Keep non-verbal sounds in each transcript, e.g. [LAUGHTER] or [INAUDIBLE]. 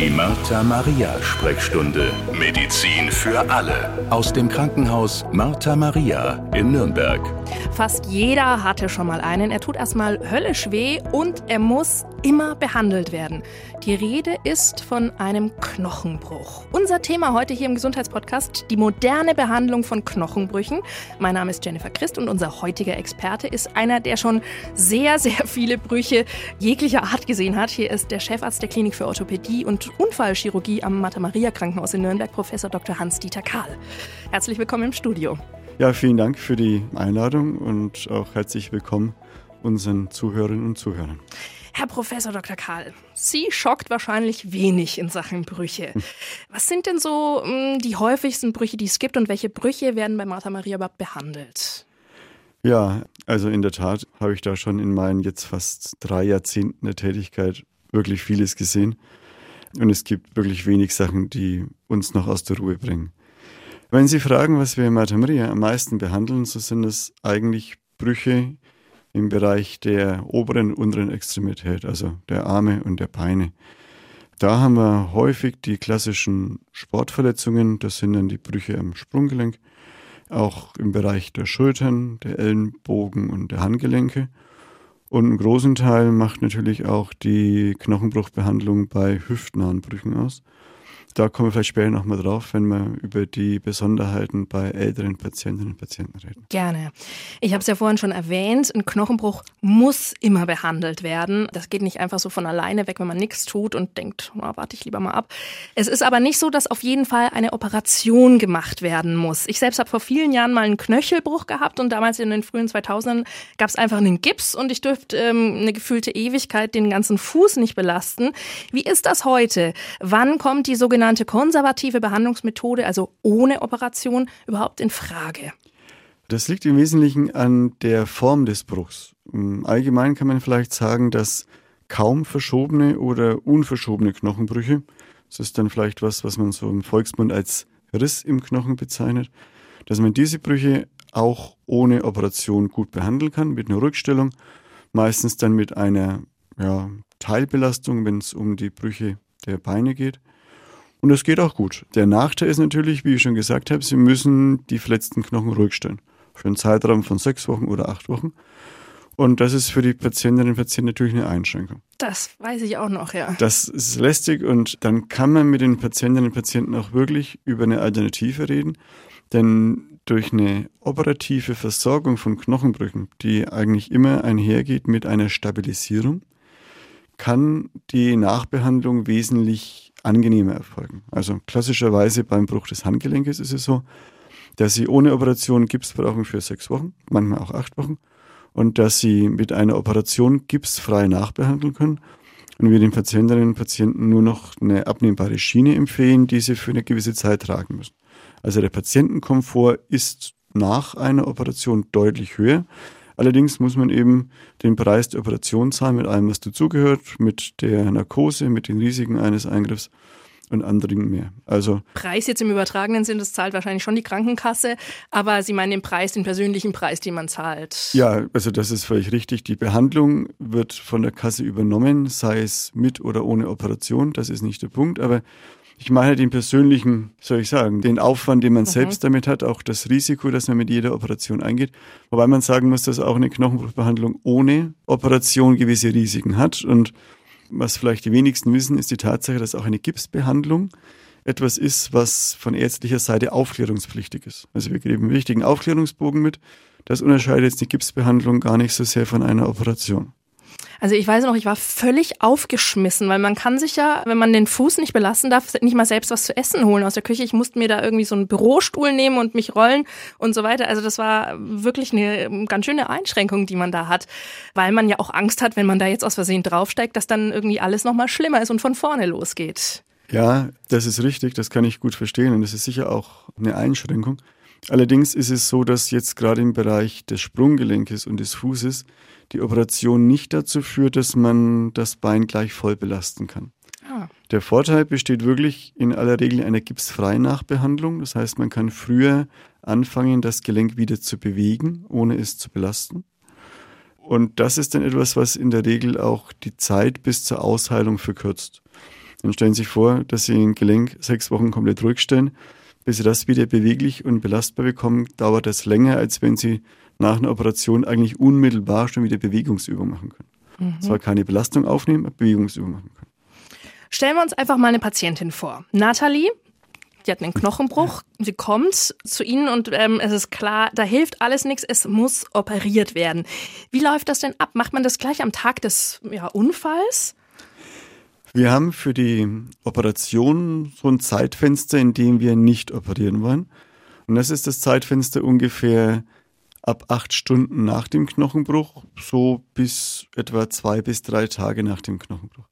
Die Martha Maria Sprechstunde. Medizin für alle. Aus dem Krankenhaus Martha Maria in Nürnberg. Fast jeder hatte schon mal einen. Er tut erstmal höllisch weh und er muss immer behandelt werden. Die Rede ist von einem Knochenbruch. Unser Thema heute hier im Gesundheitspodcast, die moderne Behandlung von Knochenbrüchen. Mein Name ist Jennifer Christ und unser heutiger Experte ist einer, der schon sehr, sehr viele Brüche jeglicher Art gesehen hat. Hier ist der Chefarzt der Klinik für Orthopädie und Unfallchirurgie am Martha-Maria-Krankenhaus in Nürnberg, Professor Dr. Hans-Dieter Kahl. Herzlich willkommen im Studio. Ja, vielen Dank für die Einladung und auch herzlich willkommen unseren Zuhörerinnen und Zuhörern. Herr Professor Dr. Karl, Sie schockt wahrscheinlich wenig in Sachen Brüche. Hm. Was sind denn so mh, hm, die häufigsten Brüche, die es gibt und welche Brüche werden bei Martha Maria überhaupt behandelt? Ja, also in der Tat habe ich da schon in meinen jetzt fast drei Jahrzehnten der Tätigkeit wirklich vieles gesehen. Und es gibt wirklich wenig Sachen, die uns noch aus der Ruhe bringen. Wenn Sie fragen, was wir in Martha Maria am meisten behandeln, so sind es eigentlich Brüche, im Bereich der oberen und unteren Extremität, also der Arme und der Beine. Da haben wir häufig die klassischen Sportverletzungen, das sind dann die Brüche am Sprunggelenk, auch im Bereich der Schultern, der Ellenbogen und der Handgelenke. Und einen großen Teil macht natürlich auch die Knochenbruchbehandlung bei hüftnahen Brüchen aus. Da kommen wir vielleicht später nochmal drauf, wenn wir über die Besonderheiten bei älteren Patientinnen und Patienten reden. Gerne. Ich habe es ja vorhin schon erwähnt, ein Knochenbruch muss immer behandelt werden. Das geht nicht einfach so von alleine weg, wenn man nichts tut und denkt, oh, warte ich lieber mal ab. Es ist aber nicht so, dass auf jeden Fall eine Operation gemacht werden muss. Ich selbst habe vor vielen Jahren mal einen Knöchelbruch gehabt und damals in den frühen 2000ern gab es einfach einen Gips und ich dürfte ähm, eine gefühlte Ewigkeit den ganzen Fuß nicht belasten. Wie ist das heute? Wann kommt die sogenannte sogenannte konservative Behandlungsmethode, also ohne Operation, überhaupt in Frage? Das liegt im Wesentlichen an der Form des Bruchs. Allgemein kann man vielleicht sagen, dass kaum verschobene oder unverschobene Knochenbrüche, das ist dann vielleicht was, was man so im Volksmund als Riss im Knochen bezeichnet, dass man diese Brüche auch ohne Operation gut behandeln kann, mit einer Rückstellung, meistens dann mit einer ja, Teilbelastung, wenn es um die Brüche der Beine geht. Und das geht auch gut. Der Nachteil ist natürlich, wie ich schon gesagt habe, Sie müssen die verletzten Knochen ruhig stellen. Für einen Zeitraum von sechs Wochen oder acht Wochen. Und das ist für die Patientinnen und Patienten natürlich eine Einschränkung. Das weiß ich auch noch, ja. Das ist lästig und dann kann man mit den Patientinnen und Patienten auch wirklich über eine Alternative reden. Denn durch eine operative Versorgung von Knochenbrüchen, die eigentlich immer einhergeht mit einer Stabilisierung, kann die Nachbehandlung wesentlich angenehmer erfolgen. Also klassischerweise beim Bruch des Handgelenkes ist es so, dass sie ohne Operation Gips brauchen für sechs Wochen, manchmal auch acht Wochen, und dass sie mit einer Operation gipsfrei nachbehandeln können und wir den Patientinnen und Patienten nur noch eine abnehmbare Schiene empfehlen, die sie für eine gewisse Zeit tragen müssen. Also der Patientenkomfort ist nach einer Operation deutlich höher. Allerdings muss man eben den Preis der Operation zahlen mit allem, was dazugehört, mit der Narkose, mit den Risiken eines Eingriffs und anderen mehr. Also Preis jetzt im übertragenen Sinn, das zahlt wahrscheinlich schon die Krankenkasse, aber Sie meinen den Preis, den persönlichen Preis, den man zahlt. Ja, also das ist völlig richtig. Die Behandlung wird von der Kasse übernommen, sei es mit oder ohne Operation, das ist nicht der Punkt, aber ich meine den persönlichen, soll ich sagen, den Aufwand, den man mhm. selbst damit hat, auch das Risiko, das man mit jeder Operation eingeht. Wobei man sagen muss, dass auch eine Knochenbruchbehandlung ohne Operation gewisse Risiken hat. Und was vielleicht die wenigsten wissen, ist die Tatsache, dass auch eine Gipsbehandlung etwas ist, was von ärztlicher Seite aufklärungspflichtig ist. Also wir geben einen wichtigen Aufklärungsbogen mit. Das unterscheidet jetzt die Gipsbehandlung gar nicht so sehr von einer Operation. Also ich weiß noch, ich war völlig aufgeschmissen, weil man kann sich ja, wenn man den Fuß nicht belasten darf, nicht mal selbst was zu essen holen aus der Küche. Ich musste mir da irgendwie so einen Bürostuhl nehmen und mich rollen und so weiter. Also das war wirklich eine ganz schöne Einschränkung, die man da hat, weil man ja auch Angst hat, wenn man da jetzt aus Versehen draufsteigt, dass dann irgendwie alles nochmal schlimmer ist und von vorne losgeht. Ja, das ist richtig, das kann ich gut verstehen und das ist sicher auch eine Einschränkung. Allerdings ist es so, dass jetzt gerade im Bereich des Sprunggelenkes und des Fußes die Operation nicht dazu führt, dass man das Bein gleich voll belasten kann. Ah. Der Vorteil besteht wirklich in aller Regel einer gipsfreien Nachbehandlung. Das heißt, man kann früher anfangen, das Gelenk wieder zu bewegen, ohne es zu belasten. Und das ist dann etwas, was in der Regel auch die Zeit bis zur Ausheilung verkürzt. Dann stellen Sie sich vor, dass Sie ein Gelenk sechs Wochen komplett ruhig stellen. Bis Sie das wieder beweglich und belastbar bekommen, dauert das länger, als wenn Sie nach einer Operation eigentlich unmittelbar schon wieder Bewegungsübung machen können. Mhm. Zwar keine Belastung aufnehmen, aber Bewegungsübung machen können. Stellen wir uns einfach mal eine Patientin vor. Nathalie, die hat einen Knochenbruch, sie kommt zu Ihnen und ähm, es ist klar, da hilft alles nichts, es muss operiert werden. Wie läuft das denn ab? Macht man das gleich am Tag des ja, Unfalls? Wir haben für die Operation so ein Zeitfenster, in dem wir nicht operieren wollen. Und das ist das Zeitfenster ungefähr ab acht Stunden nach dem Knochenbruch, so bis etwa zwei bis drei Tage nach dem Knochenbruch.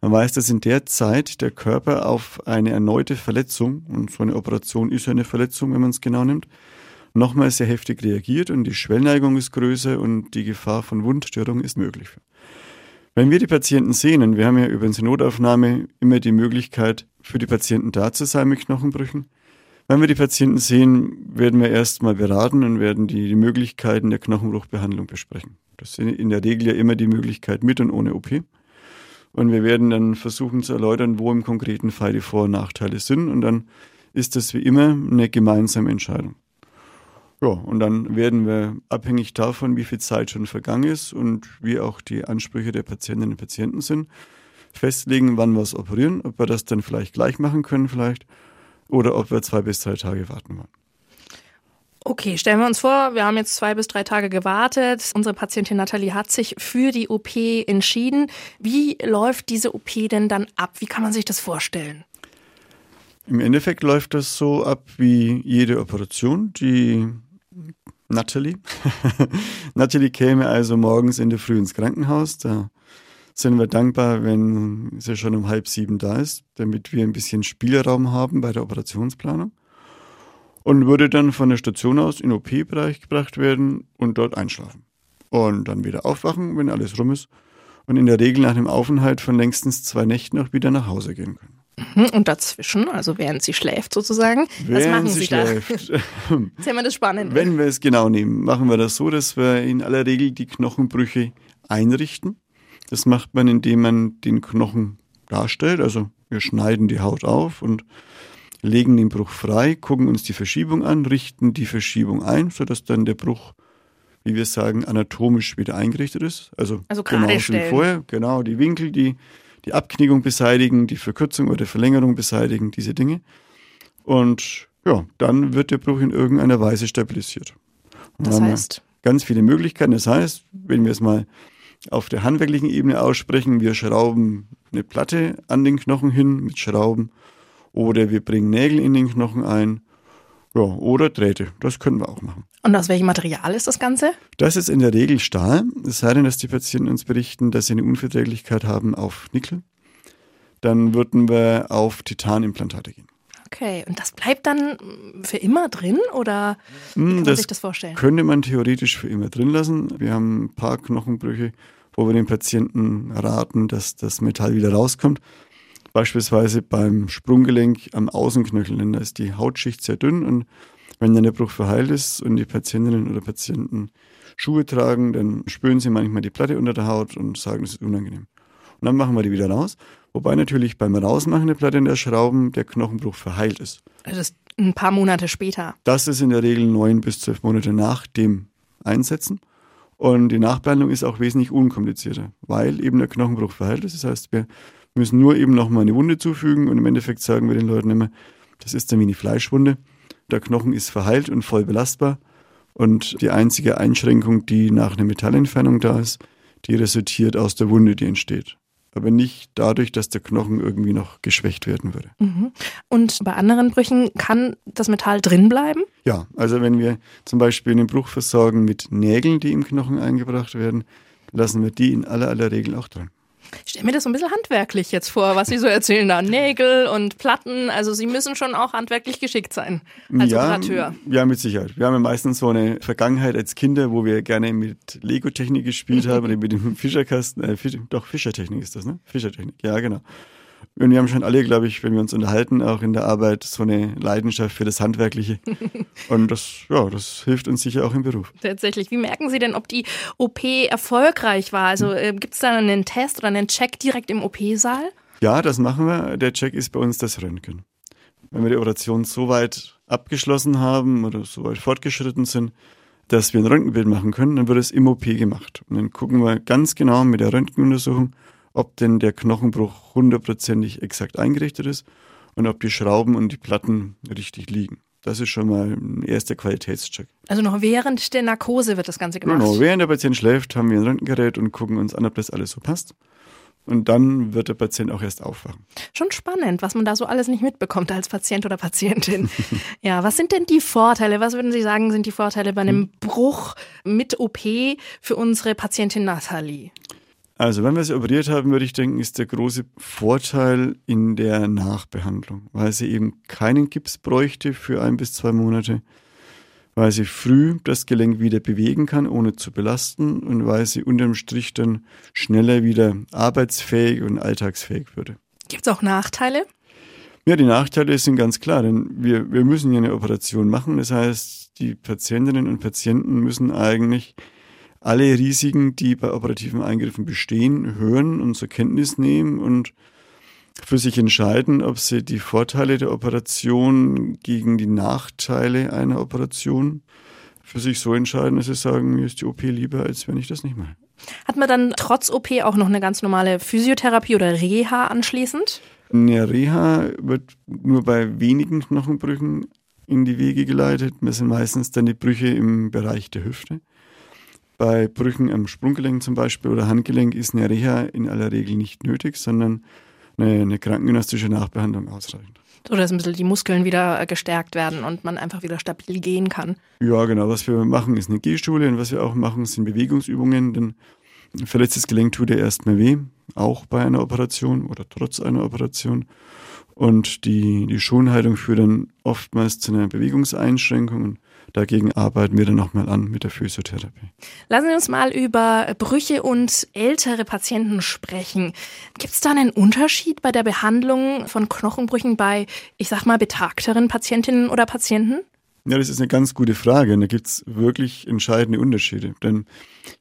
Man weiß, dass in der Zeit der Körper auf eine erneute Verletzung, und so eine Operation ist ja eine Verletzung, wenn man es genau nimmt, nochmal sehr heftig reagiert und die Schwellneigung ist größer und die Gefahr von Wundstörung ist möglich. Wenn wir die Patienten sehen, und wir haben ja über unsere Notaufnahme immer die Möglichkeit, für die Patienten da zu sein mit Knochenbrüchen, wenn wir die Patienten sehen, werden wir erstmal beraten und werden die, die Möglichkeiten der Knochenbruchbehandlung besprechen. Das sind in der Regel ja immer die Möglichkeit mit und ohne OP. Und wir werden dann versuchen zu erläutern, wo im konkreten Fall die Vor- und Nachteile sind. Und dann ist das wie immer eine gemeinsame Entscheidung. Ja, und dann werden wir abhängig davon, wie viel Zeit schon vergangen ist und wie auch die Ansprüche der Patientinnen und Patienten sind, festlegen, wann wir es operieren, ob wir das dann vielleicht gleich machen können vielleicht oder ob wir zwei bis drei Tage warten wollen. Okay, stellen wir uns vor, wir haben jetzt zwei bis drei Tage gewartet. Unsere Patientin Nathalie hat sich für die OP entschieden. Wie läuft diese OP denn dann ab? Wie kann man sich das vorstellen? Im Endeffekt läuft das so ab wie jede Operation. Die Natalie. [LAUGHS] Natalie käme also morgens in der Früh ins Krankenhaus. Da sind wir dankbar, wenn sie schon um halb sieben da ist, damit wir ein bisschen Spielraum haben bei der Operationsplanung und würde dann von der Station aus in den OP-Bereich gebracht werden und dort einschlafen. Und dann wieder aufwachen, wenn alles rum ist. Und in der Regel nach dem Aufenthalt von längstens zwei Nächten auch wieder nach Hause gehen können. Mhm, und dazwischen, also während sie schläft sozusagen, während was machen sie, sie schläft. [LAUGHS] da? Ist ja immer das Spannende. Wenn wir es genau nehmen, machen wir das so, dass wir in aller Regel die Knochenbrüche einrichten. Das macht man, indem man den Knochen darstellt. Also wir schneiden die Haut auf und legen den Bruch frei, gucken uns die Verschiebung an, richten die Verschiebung ein, sodass dann der Bruch, wie wir sagen, anatomisch wieder eingerichtet ist. Also, also genau wie vorher, genau, die Winkel, die, die Abknickung beseitigen, die Verkürzung oder Verlängerung beseitigen, diese Dinge. Und ja, dann wird der Bruch in irgendeiner Weise stabilisiert. Und das heißt? Ganz viele Möglichkeiten. Das heißt, wenn wir es mal auf der handwerklichen Ebene aussprechen, wir schrauben eine Platte an den Knochen hin mit Schrauben oder wir bringen Nägel in den Knochen ein. Ja, oder Drähte. Das können wir auch machen. Und aus welchem Material ist das Ganze? Das ist in der Regel Stahl. Es sei denn, dass die Patienten uns berichten, dass sie eine Unverträglichkeit haben auf Nickel. Dann würden wir auf Titanimplantate gehen. Okay, und das bleibt dann für immer drin oder wie hm, kann man sich das vorstellen? Könnte man theoretisch für immer drin lassen. Wir haben ein paar Knochenbrüche, wo wir den Patienten raten, dass das Metall wieder rauskommt. Beispielsweise beim Sprunggelenk am Außenknöchel, denn da ist die Hautschicht sehr dünn und wenn dann der Bruch verheilt ist und die Patientinnen oder Patienten Schuhe tragen, dann spüren sie manchmal die Platte unter der Haut und sagen, das ist unangenehm. Und dann machen wir die wieder raus. Wobei natürlich beim Rausmachen der Platte in der Schrauben der Knochenbruch verheilt ist. Also das ist ein paar Monate später. Das ist in der Regel neun bis zwölf Monate nach dem Einsetzen. Und die Nachbehandlung ist auch wesentlich unkomplizierter, weil eben der Knochenbruch verheilt ist. Das heißt, wir müssen nur eben nochmal eine Wunde zufügen und im Endeffekt sagen wir den Leuten immer, das ist dann wie eine Fleischwunde. Der Knochen ist verheilt und voll belastbar und die einzige Einschränkung, die nach einer Metallentfernung da ist, die resultiert aus der Wunde, die entsteht. Aber nicht dadurch, dass der Knochen irgendwie noch geschwächt werden würde. Mhm. Und bei anderen Brüchen kann das Metall drin bleiben? Ja, also wenn wir zum Beispiel einen Bruch versorgen mit Nägeln, die im Knochen eingebracht werden, lassen wir die in aller aller Regel auch drin. Ich stelle mir das so ein bisschen handwerklich jetzt vor, was Sie so erzählen da. Nägel und Platten. Also Sie müssen schon auch handwerklich geschickt sein als ja, Operateur. Ja, mit Sicherheit. Wir haben ja meistens so eine Vergangenheit als Kinder, wo wir gerne mit Lego-Technik gespielt haben oder mit dem Fischerkasten. Äh, Fisch, doch, Fischertechnik ist das, ne? Fischertechnik, ja, genau. Und wir haben schon alle, glaube ich, wenn wir uns unterhalten, auch in der Arbeit so eine Leidenschaft für das Handwerkliche. [LAUGHS] Und das, ja, das hilft uns sicher auch im Beruf. Tatsächlich. Wie merken Sie denn, ob die OP erfolgreich war? Also äh, gibt es da einen Test oder einen Check direkt im OP-Saal? Ja, das machen wir. Der Check ist bei uns das Röntgen. Wenn wir die Operation so weit abgeschlossen haben oder so weit fortgeschritten sind, dass wir ein Röntgenbild machen können, dann wird es im OP gemacht. Und dann gucken wir ganz genau mit der Röntgenuntersuchung, ob denn der Knochenbruch hundertprozentig exakt eingerichtet ist und ob die Schrauben und die Platten richtig liegen. Das ist schon mal ein erster Qualitätscheck. Also noch während der Narkose wird das Ganze gemacht? Genau, während der Patient schläft, haben wir ein Röntgengerät und gucken uns an, ob das alles so passt. Und dann wird der Patient auch erst aufwachen. Schon spannend, was man da so alles nicht mitbekommt als Patient oder Patientin. [LAUGHS] ja, was sind denn die Vorteile? Was würden Sie sagen, sind die Vorteile bei einem hm. Bruch mit OP für unsere Patientin Nathalie? Also, wenn wir sie operiert haben, würde ich denken, ist der große Vorteil in der Nachbehandlung, weil sie eben keinen Gips bräuchte für ein bis zwei Monate, weil sie früh das Gelenk wieder bewegen kann, ohne zu belasten und weil sie unterm Strich dann schneller wieder arbeitsfähig und alltagsfähig würde. Gibt es auch Nachteile? Ja, die Nachteile sind ganz klar, denn wir, wir müssen ja eine Operation machen. Das heißt, die Patientinnen und Patienten müssen eigentlich alle Risiken, die bei operativen Eingriffen bestehen, hören und zur Kenntnis nehmen und für sich entscheiden, ob sie die Vorteile der Operation gegen die Nachteile einer Operation für sich so entscheiden, dass sie sagen, mir ist die OP lieber, als wenn ich das nicht mache. Hat man dann trotz OP auch noch eine ganz normale Physiotherapie oder Reha anschließend? Eine Reha wird nur bei wenigen Knochenbrüchen in die Wege geleitet. Das sind meistens dann die Brüche im Bereich der Hüfte. Bei Brüchen am Sprunggelenk zum Beispiel oder Handgelenk ist eine Reha in aller Regel nicht nötig, sondern eine, eine krankengymnastische Nachbehandlung ausreichend. So dass ein bisschen die Muskeln wieder gestärkt werden und man einfach wieder stabil gehen kann. Ja, genau. Was wir machen, ist eine Gehstule und was wir auch machen, sind Bewegungsübungen. Denn ein verletztes Gelenk tut ja erstmal weh, auch bei einer Operation oder trotz einer Operation. Und die, die Schonheilung führt dann oftmals zu einer Bewegungseinschränkung. Und Dagegen arbeiten wir dann nochmal an mit der Physiotherapie. Lassen Sie uns mal über Brüche und ältere Patienten sprechen. Gibt es da einen Unterschied bei der Behandlung von Knochenbrüchen bei, ich sag mal, betagteren Patientinnen oder Patienten? Ja, das ist eine ganz gute Frage und da gibt es wirklich entscheidende Unterschiede. Denn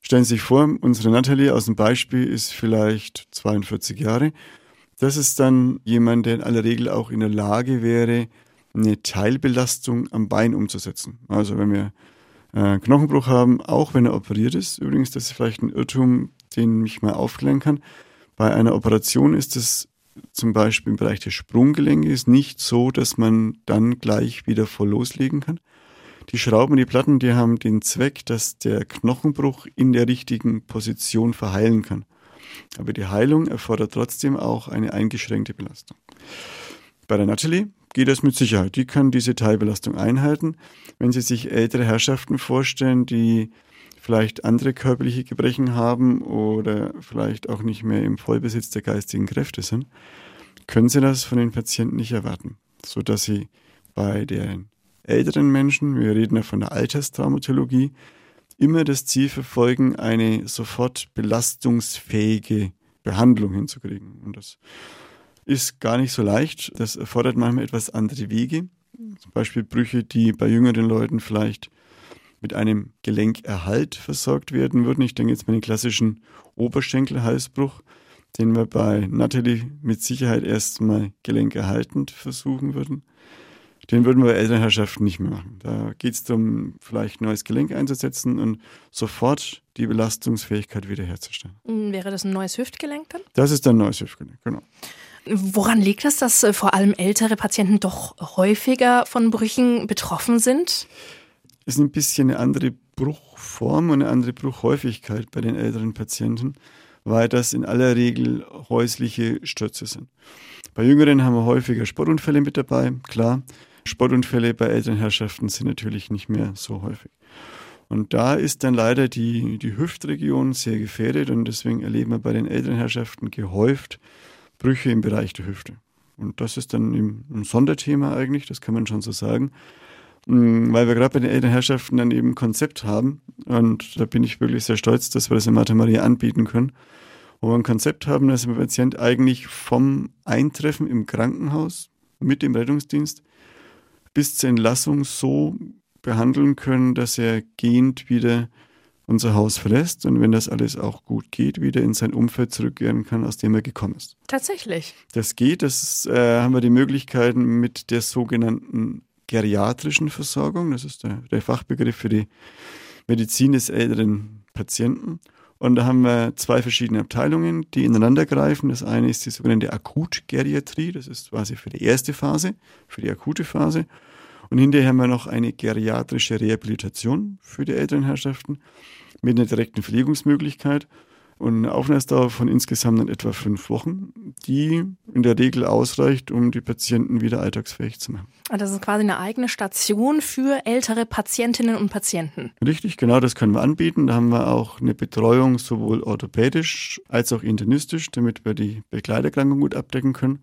stellen Sie sich vor, unsere Nathalie aus dem Beispiel ist vielleicht 42 Jahre. Das ist dann jemand, der in aller Regel auch in der Lage wäre, eine Teilbelastung am Bein umzusetzen. Also wenn wir äh, Knochenbruch haben, auch wenn er operiert ist, übrigens, das ist vielleicht ein Irrtum, den ich mal aufklären kann. Bei einer Operation ist es zum Beispiel im Bereich des Sprunggelenkes nicht so, dass man dann gleich wieder voll loslegen kann. Die Schrauben, die Platten, die haben den Zweck, dass der Knochenbruch in der richtigen Position verheilen kann. Aber die Heilung erfordert trotzdem auch eine eingeschränkte Belastung. Bei der Natalie geht das mit Sicherheit. Die kann diese Teilbelastung einhalten. Wenn Sie sich ältere Herrschaften vorstellen, die vielleicht andere körperliche Gebrechen haben oder vielleicht auch nicht mehr im Vollbesitz der geistigen Kräfte sind, können Sie das von den Patienten nicht erwarten, sodass Sie bei den älteren Menschen, wir reden ja von der Alterstraumatologie, immer das Ziel verfolgen, eine sofort belastungsfähige Behandlung hinzukriegen. Und das ist gar nicht so leicht. Das erfordert manchmal etwas andere Wege. Zum Beispiel Brüche, die bei jüngeren Leuten vielleicht mit einem Gelenkerhalt versorgt werden würden. Ich denke jetzt mal den klassischen Oberschenkelhalsbruch, den wir bei Natalie mit Sicherheit erstmal gelenkerhaltend versuchen würden. Den würden wir bei Elternherrschaften nicht mehr machen. Da geht es darum, vielleicht ein neues Gelenk einzusetzen und sofort die Belastungsfähigkeit wiederherzustellen. Wäre das ein neues Hüftgelenk dann? Das ist ein neues Hüftgelenk, genau. Woran liegt es, dass äh, vor allem ältere Patienten doch häufiger von Brüchen betroffen sind? Es ist ein bisschen eine andere Bruchform und eine andere Bruchhäufigkeit bei den älteren Patienten, weil das in aller Regel häusliche Stürze sind. Bei Jüngeren haben wir häufiger Sportunfälle mit dabei, klar. Sportunfälle bei älteren Herrschaften sind natürlich nicht mehr so häufig. Und da ist dann leider die, die Hüftregion sehr gefährdet und deswegen erleben wir bei den älteren Herrschaften gehäuft Brüche im Bereich der Hüfte. Und das ist dann ein Sonderthema eigentlich, das kann man schon so sagen, mm, weil wir gerade bei den Elternherrschaften dann eben ein Konzept haben. Und da bin ich wirklich sehr stolz, dass wir das in Martha Maria anbieten können. Wo wir ein Konzept haben, dass wir den Patient eigentlich vom Eintreffen im Krankenhaus mit dem Rettungsdienst bis zur Entlassung so behandeln können, dass er gehend wieder unser Haus verlässt und wenn das alles auch gut geht, wieder in sein Umfeld zurückkehren kann, aus dem er gekommen ist. Tatsächlich. Das geht, das äh, haben wir die Möglichkeiten mit der sogenannten geriatrischen Versorgung, das ist der, der Fachbegriff für die Medizin des älteren Patienten. Und da haben wir zwei verschiedene Abteilungen, die ineinander greifen. Das eine ist die sogenannte Akutgeriatrie, das ist quasi für die erste Phase, für die akute Phase. Und hinterher haben wir noch eine geriatrische Rehabilitation für die älteren Herrschaften mit einer direkten Pflegungsmöglichkeit und eine Aufenthaltsdauer von insgesamt dann etwa fünf Wochen, die in der Regel ausreicht, um die Patienten wieder alltagsfähig zu machen. Und das ist quasi eine eigene Station für ältere Patientinnen und Patienten. Richtig, genau das können wir anbieten. Da haben wir auch eine Betreuung sowohl orthopädisch als auch internistisch, damit wir die Begleiterkrankung gut abdecken können.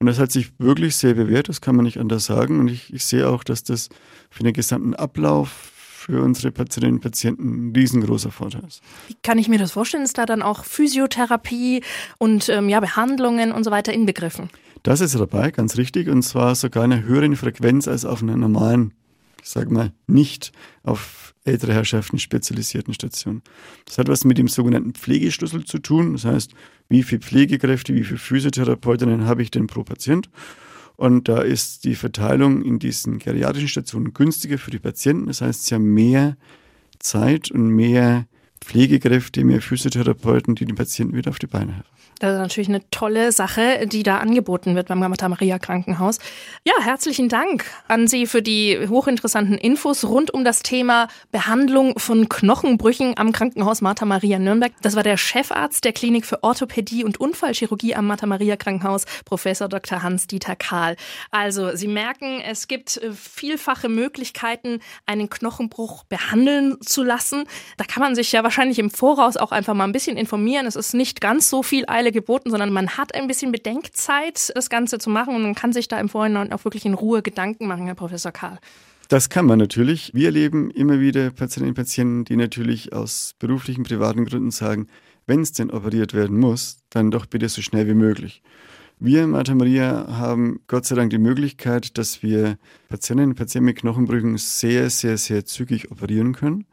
Und das hat sich wirklich sehr bewährt, das kann man nicht anders sagen. Und ich, ich sehe auch, dass das für den gesamten Ablauf für unsere Patientinnen und Patienten ein riesengroßer Vorteil ist. Wie kann ich mir das vorstellen? Ist da dann auch Physiotherapie und ähm, ja, Behandlungen und so weiter inbegriffen? Das ist dabei, ganz richtig, und zwar sogar in einer höheren Frequenz als auf einer normalen, ich sage mal, nicht auf ältere Herrschaften spezialisierten Station. Das hat was mit dem sogenannten Pflegeschlüssel zu tun. Das heißt, wie viele Pflegekräfte, wie viele Physiotherapeutinnen habe ich denn pro Patient? Und da ist die Verteilung in diesen geriatrischen Stationen günstiger für die Patienten. Das heißt, sie haben mehr Zeit und mehr Pflegekräfte, mehr Physiotherapeuten, die den Patienten wieder auf die Beine helfen. Das ist natürlich eine tolle Sache, die da angeboten wird beim Martha Maria Krankenhaus. Ja, herzlichen Dank an Sie für die hochinteressanten Infos rund um das Thema Behandlung von Knochenbrüchen am Krankenhaus Martha Maria Nürnberg. Das war der Chefarzt der Klinik für Orthopädie und Unfallchirurgie am Martha Maria Krankenhaus, Professor Dr. Hans-Dieter Kahl. Also, Sie merken, es gibt vielfache Möglichkeiten, einen Knochenbruch behandeln zu lassen. Da kann man sich ja wahrscheinlich im Voraus auch einfach mal ein bisschen informieren. Es ist nicht ganz so viel Eile geboten, sondern man hat ein bisschen Bedenkzeit, das Ganze zu machen und man kann sich da im Vorhinein auch wirklich in Ruhe Gedanken machen, Herr Professor Karl. Das kann man natürlich. Wir erleben immer wieder Patientinnen und Patienten, die natürlich aus beruflichen, privaten Gründen sagen, wenn es denn operiert werden muss, dann doch bitte so schnell wie möglich. Wir in Martha Maria haben Gott sei Dank die Möglichkeit, dass wir Patientinnen und Patienten mit Knochenbrüchen sehr, sehr, sehr zügig operieren können.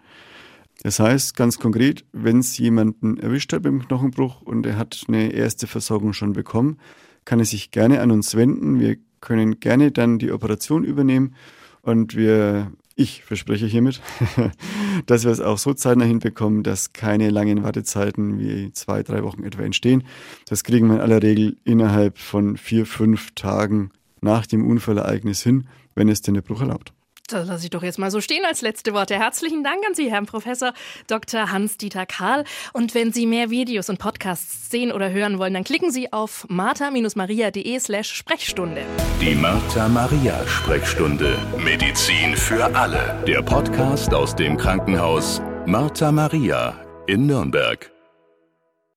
Das heißt ganz konkret, wenn es jemanden erwischt hat beim Knochenbruch und er hat eine erste Versorgung schon bekommen, kann er sich gerne an uns wenden. Wir können gerne dann die Operation übernehmen und wir, ich verspreche hiermit, [LAUGHS] dass wir es auch so zeitnah hinbekommen, dass keine langen Wartezeiten wie zwei, drei Wochen etwa entstehen. Das kriegen wir in aller Regel innerhalb von vier, fünf Tagen nach dem Unfallereignis hin, wenn es denn der Bruch erlaubt. Das lasse ich doch jetzt mal so stehen als letzte Worte. Herzlichen Dank an Sie, Herr Professor Dr. Hans-Dieter Karl. Und wenn Sie mehr Videos und Podcasts sehen oder hören wollen, dann klicken Sie auf martha-maria.de slash Sprechstunde. Die Martha-Maria-Sprechstunde. Medizin für alle. Der Podcast aus dem Krankenhaus Martha Maria in Nürnberg.